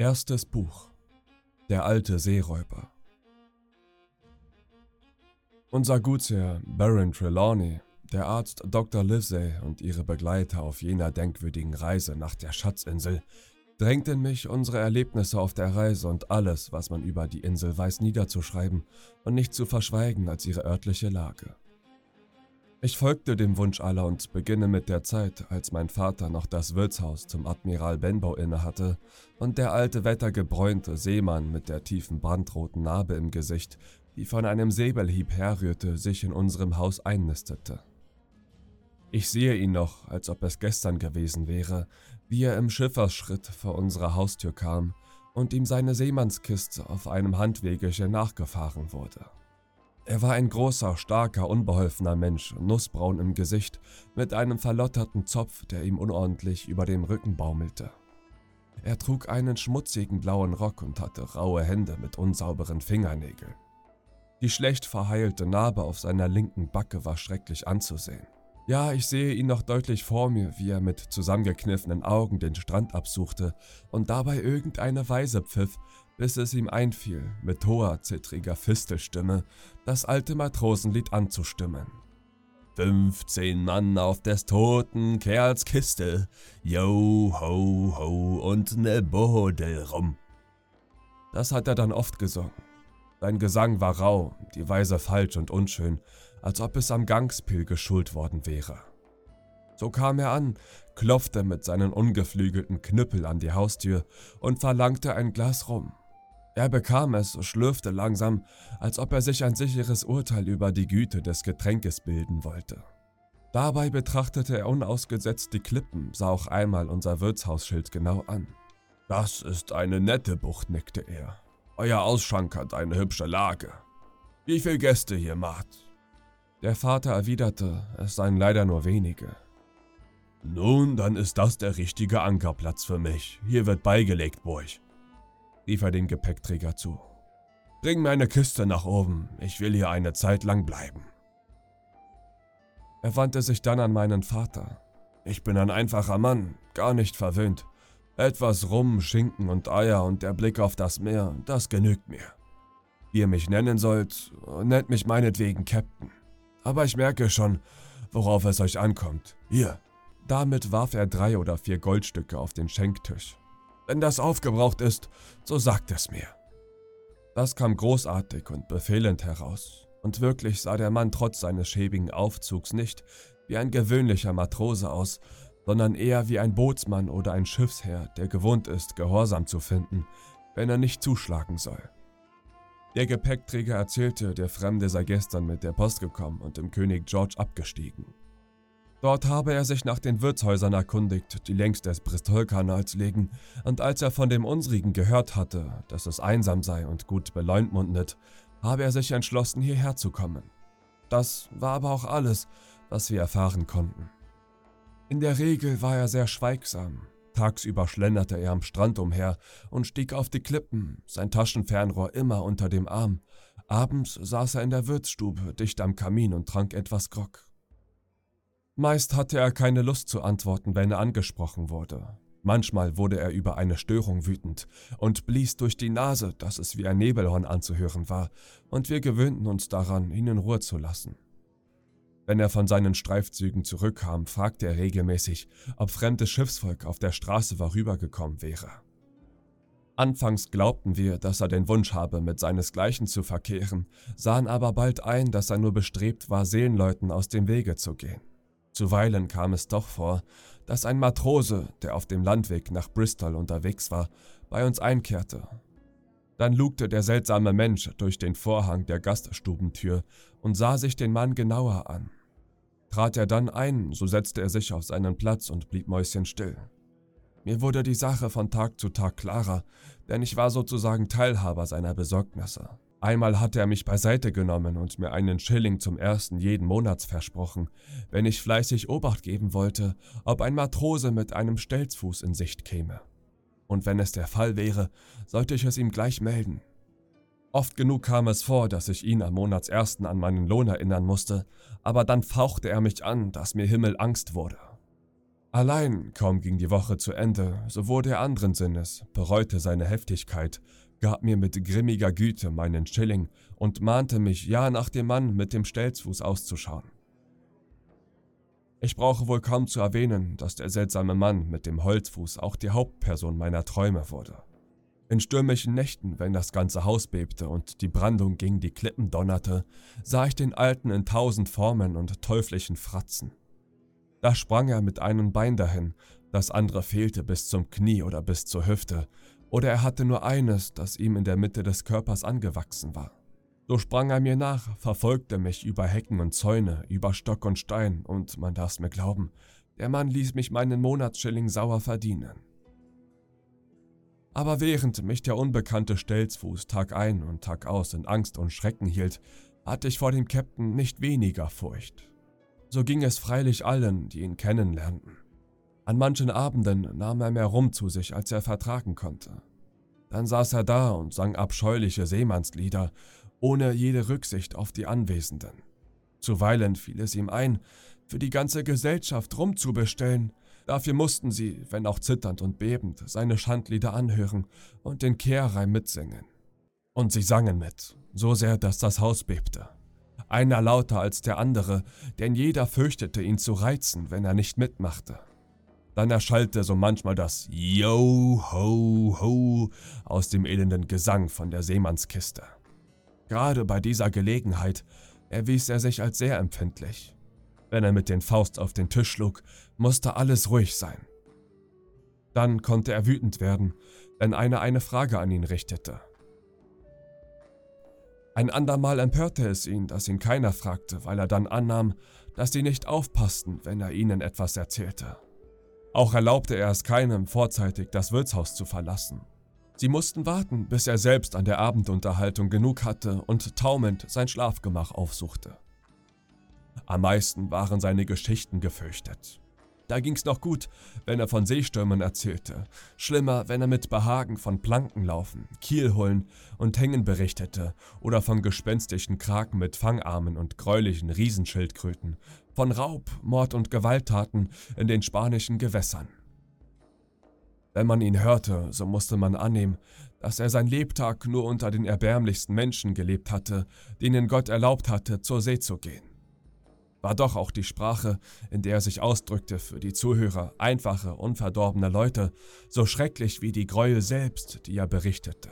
Erstes Buch Der alte Seeräuber Unser Gutsherr Baron Trelawney, der Arzt Dr. Livesey und ihre Begleiter auf jener denkwürdigen Reise nach der Schatzinsel drängten mich, unsere Erlebnisse auf der Reise und alles, was man über die Insel weiß, niederzuschreiben und nicht zu verschweigen als ihre örtliche Lage. Ich folgte dem Wunsch aller und beginne mit der Zeit, als mein Vater noch das Wirtshaus zum Admiral Benbow innehatte und der alte wettergebräunte Seemann mit der tiefen brandroten Narbe im Gesicht, die von einem Säbelhieb herrührte, sich in unserem Haus einnistete. Ich sehe ihn noch, als ob es gestern gewesen wäre, wie er im Schiffersschritt vor unserer Haustür kam und ihm seine Seemannskiste auf einem Handwegechen nachgefahren wurde. Er war ein großer, starker, unbeholfener Mensch, nussbraun im Gesicht, mit einem verlotterten Zopf, der ihm unordentlich über dem Rücken baumelte. Er trug einen schmutzigen blauen Rock und hatte raue Hände mit unsauberen Fingernägeln. Die schlecht verheilte Narbe auf seiner linken Backe war schrecklich anzusehen. Ja, ich sehe ihn noch deutlich vor mir, wie er mit zusammengekniffenen Augen den Strand absuchte und dabei irgendeine Weise pfiff, bis es ihm einfiel, mit hoher, zittriger Fistelstimme das alte Matrosenlied anzustimmen. 15 Mann auf des toten Kerls Kiste, yo, ho, ho und ne Bodel rum. Das hat er dann oft gesungen. Sein Gesang war rau, die Weise falsch und unschön, als ob es am Gangspil geschult worden wäre. So kam er an, klopfte mit seinen ungeflügelten Knüppel an die Haustür und verlangte ein Glas rum. Er bekam es, schlürfte langsam, als ob er sich ein sicheres Urteil über die Güte des Getränkes bilden wollte. Dabei betrachtete er unausgesetzt die Klippen, sah auch einmal unser Wirtshausschild genau an. Das ist eine nette Bucht, nickte er. Euer Ausschank hat eine hübsche Lage. Wie viele Gäste hier macht? Der Vater erwiderte, es seien leider nur wenige. Nun, dann ist das der richtige Ankerplatz für mich. Hier wird beigelegt, Burg rief er dem Gepäckträger zu. Bring mir eine Kiste nach oben, ich will hier eine Zeit lang bleiben. Er wandte sich dann an meinen Vater. Ich bin ein einfacher Mann, gar nicht verwöhnt. Etwas Rum, Schinken und Eier und der Blick auf das Meer, das genügt mir. Wie ihr mich nennen sollt, nennt mich meinetwegen Captain. Aber ich merke schon, worauf es euch ankommt. Hier. Damit warf er drei oder vier Goldstücke auf den Schenktisch. Wenn das aufgebraucht ist, so sagt es mir. Das kam großartig und befehlend heraus, und wirklich sah der Mann trotz seines schäbigen Aufzugs nicht wie ein gewöhnlicher Matrose aus, sondern eher wie ein Bootsmann oder ein Schiffsherr, der gewohnt ist, Gehorsam zu finden, wenn er nicht zuschlagen soll. Der Gepäckträger erzählte, der Fremde sei gestern mit der Post gekommen und dem König George abgestiegen. Dort habe er sich nach den Wirtshäusern erkundigt, die längs des Bristolkanals liegen, und als er von dem unsrigen gehört hatte, dass es einsam sei und gut beleumdmundet, habe er sich entschlossen, hierher zu kommen. Das war aber auch alles, was wir erfahren konnten. In der Regel war er sehr schweigsam. Tagsüber schlenderte er am Strand umher und stieg auf die Klippen, sein Taschenfernrohr immer unter dem Arm. Abends saß er in der Wirtsstube dicht am Kamin und trank etwas Grog. Meist hatte er keine Lust zu antworten, wenn er angesprochen wurde. Manchmal wurde er über eine Störung wütend und blies durch die Nase, dass es wie ein Nebelhorn anzuhören war, und wir gewöhnten uns daran, ihn in Ruhe zu lassen. Wenn er von seinen Streifzügen zurückkam, fragte er regelmäßig, ob fremdes Schiffsvolk auf der Straße vorübergekommen wäre. Anfangs glaubten wir, dass er den Wunsch habe, mit seinesgleichen zu verkehren, sahen aber bald ein, dass er nur bestrebt war, Seelenleuten aus dem Wege zu gehen. Zuweilen kam es doch vor, dass ein Matrose, der auf dem Landweg nach Bristol unterwegs war, bei uns einkehrte. Dann lugte der seltsame Mensch durch den Vorhang der Gaststubentür und sah sich den Mann genauer an. Trat er dann ein, so setzte er sich auf seinen Platz und blieb mäuschenstill. Mir wurde die Sache von Tag zu Tag klarer, denn ich war sozusagen Teilhaber seiner Besorgnisse. Einmal hatte er mich beiseite genommen und mir einen Schilling zum ersten jeden Monats versprochen, wenn ich fleißig Obacht geben wollte, ob ein Matrose mit einem Stelzfuß in Sicht käme. Und wenn es der Fall wäre, sollte ich es ihm gleich melden. Oft genug kam es vor, dass ich ihn am Monatsersten an meinen Lohn erinnern musste, aber dann fauchte er mich an, dass mir Himmelangst wurde. Allein, kaum ging die Woche zu Ende, so wurde er anderen Sinnes, bereute seine Heftigkeit, gab mir mit grimmiger Güte meinen Schilling und mahnte mich, ja nach dem Mann mit dem Stelzfuß auszuschauen. Ich brauche wohl kaum zu erwähnen, dass der seltsame Mann mit dem Holzfuß auch die Hauptperson meiner Träume wurde. In stürmischen Nächten, wenn das ganze Haus bebte und die Brandung gegen die Klippen donnerte, sah ich den Alten in tausend Formen und teuflischen Fratzen. Da sprang er mit einem Bein dahin, das andere fehlte bis zum Knie oder bis zur Hüfte, oder er hatte nur eines, das ihm in der Mitte des Körpers angewachsen war. So sprang er mir nach, verfolgte mich über Hecken und Zäune, über Stock und Stein, und man darf's mir glauben, der Mann ließ mich meinen Monatsschilling sauer verdienen. Aber während mich der unbekannte Stelzfuß Tag ein und Tag aus in Angst und Schrecken hielt, hatte ich vor dem Käpt'n nicht weniger Furcht. So ging es freilich allen, die ihn kennenlernten. An manchen Abenden nahm er mehr Rum zu sich, als er vertragen konnte. Dann saß er da und sang abscheuliche Seemannslieder, ohne jede Rücksicht auf die Anwesenden. Zuweilen fiel es ihm ein, für die ganze Gesellschaft Rum zu bestellen. Dafür mussten sie, wenn auch zitternd und bebend, seine Schandlieder anhören und den Kehrreim mitsingen. Und sie sangen mit, so sehr, dass das Haus bebte einer lauter als der andere, denn jeder fürchtete ihn zu reizen, wenn er nicht mitmachte. Dann erschallte so manchmal das Yo ho ho aus dem elenden Gesang von der Seemannskiste. Gerade bei dieser Gelegenheit erwies er sich als sehr empfindlich. Wenn er mit den Faust auf den Tisch schlug, musste alles ruhig sein. Dann konnte er wütend werden, wenn einer eine Frage an ihn richtete. Ein andermal empörte es ihn, dass ihn keiner fragte, weil er dann annahm, dass sie nicht aufpassten, wenn er ihnen etwas erzählte. Auch erlaubte er es keinem, vorzeitig das Wirtshaus zu verlassen. Sie mussten warten, bis er selbst an der Abendunterhaltung genug hatte und taumelnd sein Schlafgemach aufsuchte. Am meisten waren seine Geschichten gefürchtet. Da ging's noch gut, wenn er von Seestürmen erzählte. Schlimmer, wenn er mit Behagen von Plankenlaufen, Kielhullen und Hängen berichtete oder von gespenstischen Kraken mit Fangarmen und gräulichen Riesenschildkröten, von Raub, Mord und Gewalttaten in den spanischen Gewässern. Wenn man ihn hörte, so musste man annehmen, dass er sein Lebtag nur unter den erbärmlichsten Menschen gelebt hatte, denen Gott erlaubt hatte, zur See zu gehen war doch auch die Sprache, in der er sich ausdrückte, für die Zuhörer einfache, unverdorbene Leute, so schrecklich wie die Gräuel selbst, die er berichtete.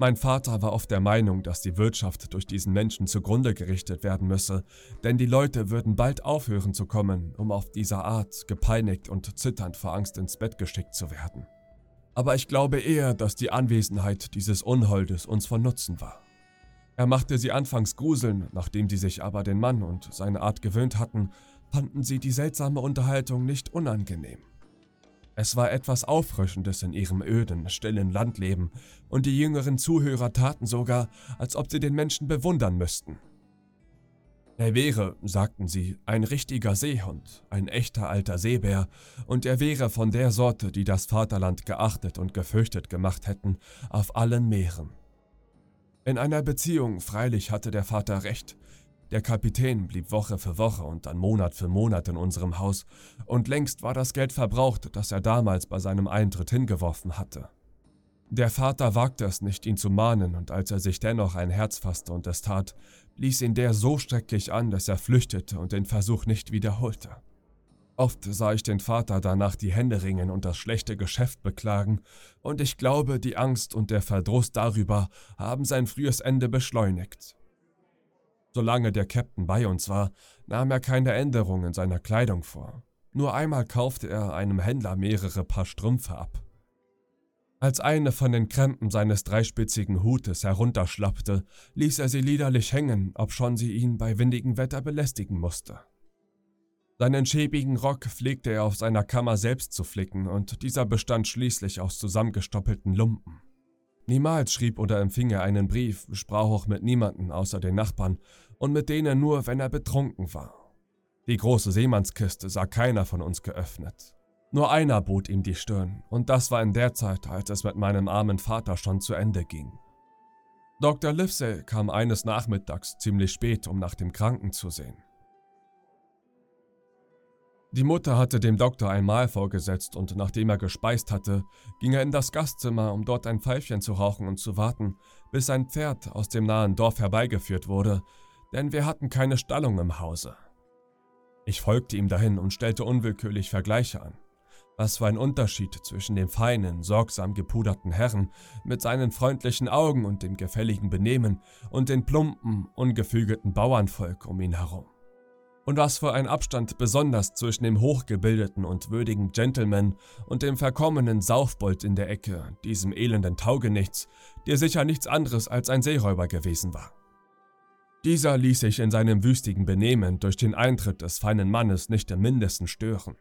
Mein Vater war oft der Meinung, dass die Wirtschaft durch diesen Menschen zugrunde gerichtet werden müsse, denn die Leute würden bald aufhören zu kommen, um auf dieser Art gepeinigt und zitternd vor Angst ins Bett geschickt zu werden. Aber ich glaube eher, dass die Anwesenheit dieses Unholdes uns von Nutzen war. Er machte sie anfangs gruseln, nachdem sie sich aber den Mann und seine Art gewöhnt hatten, fanden sie die seltsame Unterhaltung nicht unangenehm. Es war etwas Auffrischendes in ihrem öden, stillen Landleben, und die jüngeren Zuhörer taten sogar, als ob sie den Menschen bewundern müssten. Er wäre, sagten sie, ein richtiger Seehund, ein echter alter Seebär, und er wäre von der Sorte, die das Vaterland geachtet und gefürchtet gemacht hätten, auf allen Meeren. In einer Beziehung freilich hatte der Vater recht. Der Kapitän blieb Woche für Woche und dann Monat für Monat in unserem Haus, und längst war das Geld verbraucht, das er damals bei seinem Eintritt hingeworfen hatte. Der Vater wagte es nicht, ihn zu mahnen, und als er sich dennoch ein Herz fasste und es tat, ließ ihn der so schrecklich an, dass er flüchtete und den Versuch nicht wiederholte. Oft sah ich den Vater danach die Hände ringen und das schlechte Geschäft beklagen, und ich glaube, die Angst und der Verdruss darüber haben sein frühes Ende beschleunigt. Solange der Captain bei uns war, nahm er keine Änderung in seiner Kleidung vor. Nur einmal kaufte er einem Händler mehrere Paar Strümpfe ab. Als eine von den Krempen seines dreispitzigen Hutes herunterschlappte, ließ er sie liederlich hängen, obschon sie ihn bei windigem Wetter belästigen musste. Seinen schäbigen Rock pflegte er auf seiner Kammer selbst zu flicken, und dieser bestand schließlich aus zusammengestoppelten Lumpen. Niemals schrieb oder empfing er einen Brief, sprach auch mit niemanden außer den Nachbarn und mit denen nur, wenn er betrunken war. Die große Seemannskiste sah keiner von uns geöffnet. Nur einer bot ihm die Stirn, und das war in der Zeit, als es mit meinem armen Vater schon zu Ende ging. Dr. Livesey kam eines Nachmittags ziemlich spät, um nach dem Kranken zu sehen. Die Mutter hatte dem Doktor ein Mahl vorgesetzt und nachdem er gespeist hatte, ging er in das Gastzimmer, um dort ein Pfeifchen zu rauchen und zu warten, bis ein Pferd aus dem nahen Dorf herbeigeführt wurde, denn wir hatten keine Stallung im Hause. Ich folgte ihm dahin und stellte unwillkürlich Vergleiche an. Was für ein Unterschied zwischen dem feinen, sorgsam gepuderten Herrn mit seinen freundlichen Augen und dem gefälligen Benehmen und den plumpen, ungefügelten Bauernvolk um ihn herum. Und was für ein Abstand besonders zwischen dem hochgebildeten und würdigen Gentleman und dem verkommenen Saufbold in der Ecke, diesem elenden Taugenichts, der sicher nichts anderes als ein Seeräuber gewesen war. Dieser ließ sich in seinem wüstigen Benehmen durch den Eintritt des feinen Mannes nicht im mindesten stören.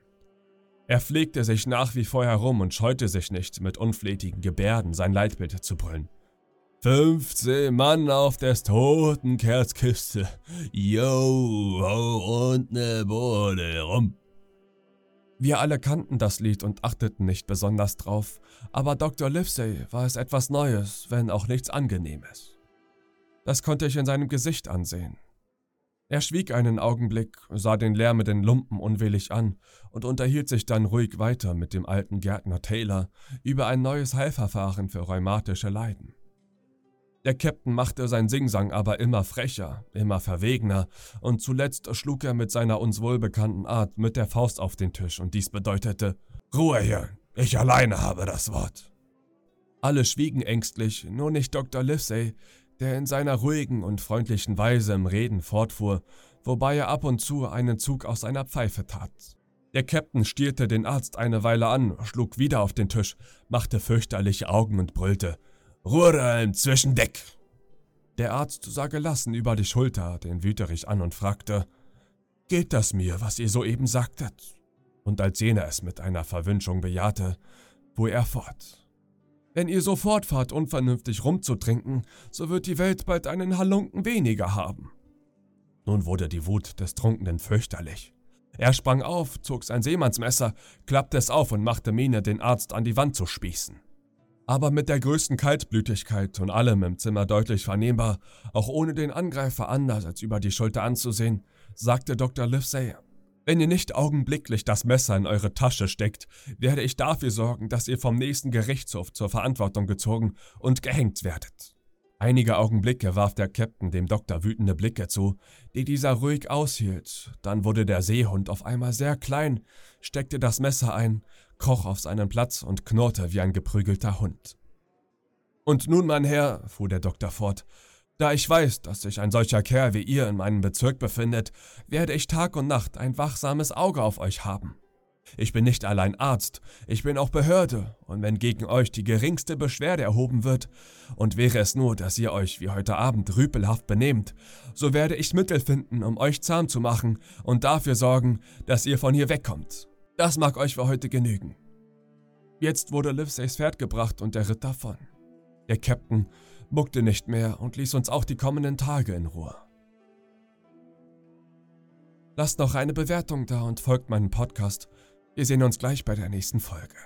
Er pflegte sich nach wie vor herum und scheute sich nicht, mit unflätigen Gebärden sein Leitbild zu brüllen. 15 Mann auf des toten Kerls Kiste. Yo, ho und ne Bude rum. Wir alle kannten das Lied und achteten nicht besonders drauf, aber Dr. Livesey war es etwas Neues, wenn auch nichts Angenehmes. Das konnte ich in seinem Gesicht ansehen. Er schwieg einen Augenblick, sah den lärmenden Lumpen unwillig an und unterhielt sich dann ruhig weiter mit dem alten Gärtner Taylor über ein neues Heilverfahren für rheumatische Leiden. Der Captain machte sein Singsang aber immer frecher, immer verwegener, und zuletzt schlug er mit seiner uns wohlbekannten Art mit der Faust auf den Tisch, und dies bedeutete Ruhe hier, ich alleine habe das Wort. Alle schwiegen ängstlich, nur nicht Dr. Livesey, der in seiner ruhigen und freundlichen Weise im Reden fortfuhr, wobei er ab und zu einen Zug aus seiner Pfeife tat. Der Captain stierte den Arzt eine Weile an, schlug wieder auf den Tisch, machte fürchterliche Augen und brüllte Ruhralm zwischen Deck! Der Arzt sah gelassen über die Schulter den Wüterich an und fragte, Geht das mir, was ihr soeben sagtet? Und als jener es mit einer Verwünschung bejahte, fuhr er fort. Wenn ihr so fortfahrt, unvernünftig rumzutrinken, so wird die Welt bald einen Halunken weniger haben. Nun wurde die Wut des Trunkenen fürchterlich. Er sprang auf, zog sein Seemannsmesser, klappte es auf und machte Miene, den Arzt an die Wand zu spießen aber mit der größten Kaltblütigkeit und allem im Zimmer deutlich vernehmbar, auch ohne den Angreifer anders als über die Schulter anzusehen, sagte Dr. Livesey, wenn ihr nicht augenblicklich das Messer in eure Tasche steckt, werde ich dafür sorgen, dass ihr vom nächsten Gerichtshof zur Verantwortung gezogen und gehängt werdet. Einige Augenblicke warf der Captain dem Doktor wütende Blicke zu, die dieser ruhig aushielt. Dann wurde der Seehund auf einmal sehr klein, steckte das Messer ein, kroch auf seinen Platz und knurrte wie ein geprügelter Hund. Und nun, mein Herr, fuhr der Doktor fort, da ich weiß, dass sich ein solcher Kerl wie ihr in meinem Bezirk befindet, werde ich Tag und Nacht ein wachsames Auge auf euch haben. Ich bin nicht allein Arzt, ich bin auch Behörde, und wenn gegen euch die geringste Beschwerde erhoben wird, und wäre es nur, dass ihr euch wie heute Abend rüpelhaft benehmt, so werde ich Mittel finden, um euch zahm zu machen und dafür sorgen, dass ihr von hier wegkommt. Das mag euch für heute genügen. Jetzt wurde Livseys Pferd gebracht und er ritt davon. Der Captain muckte nicht mehr und ließ uns auch die kommenden Tage in Ruhe. Lasst noch eine Bewertung da und folgt meinem Podcast wir sehen uns gleich bei der nächsten Folge.